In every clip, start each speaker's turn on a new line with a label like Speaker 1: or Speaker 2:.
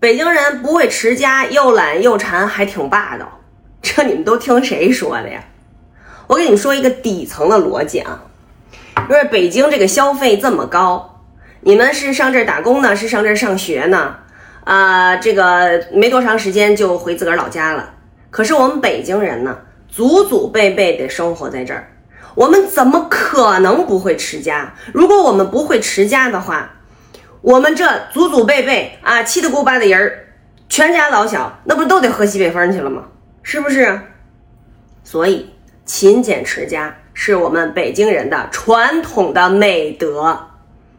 Speaker 1: 北京人不会持家，又懒又馋，还挺霸道。这你们都听谁说的呀？我给你们说一个底层的逻辑啊，因为北京这个消费这么高，你们是上这儿打工呢，是上这儿上学呢？啊，这个没多长时间就回自个儿老家了。可是我们北京人呢，祖祖辈辈得生活在这儿，我们怎么可能不会持家？如果我们不会持家的话，我们这祖祖辈辈啊，七大姑八大姨儿，全家老小，那不都得喝西北风去了吗？是不是？所以勤俭持家是我们北京人的传统的美德，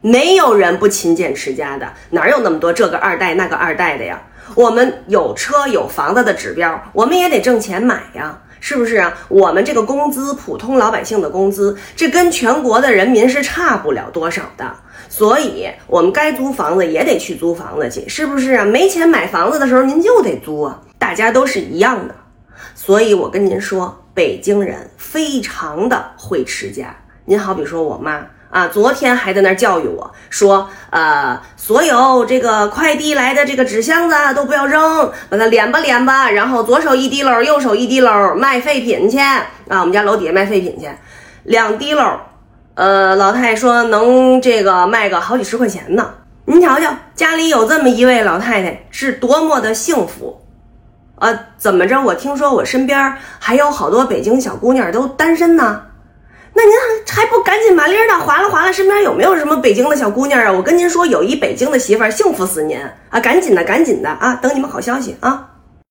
Speaker 1: 没有人不勤俭持家的，哪有那么多这个二代那个二代的呀？我们有车有房子的指标，我们也得挣钱买呀。是不是啊？我们这个工资，普通老百姓的工资，这跟全国的人民是差不了多少的。所以，我们该租房子也得去租房子去，是不是啊？没钱买房子的时候，您就得租啊。大家都是一样的。所以我跟您说，北京人非常的会持家。您好比说我妈。啊，昨天还在那教育我说，呃，所有这个快递来的这个纸箱子都不要扔，把它敛吧敛吧，然后左手一滴漏，右手一滴漏，卖废品去啊！我们家楼底下卖废品去，两滴漏，呃，老太太说能这个卖个好几十块钱呢。您瞧瞧，家里有这么一位老太太，是多么的幸福啊！怎么着？我听说我身边还有好多北京小姑娘都单身呢。那您还还不赶紧麻利儿的划拉划拉，身边有没有什么北京的小姑娘啊？我跟您说，有一北京的媳妇儿，幸福死您啊！赶紧的，赶紧的啊！等你们好消息啊！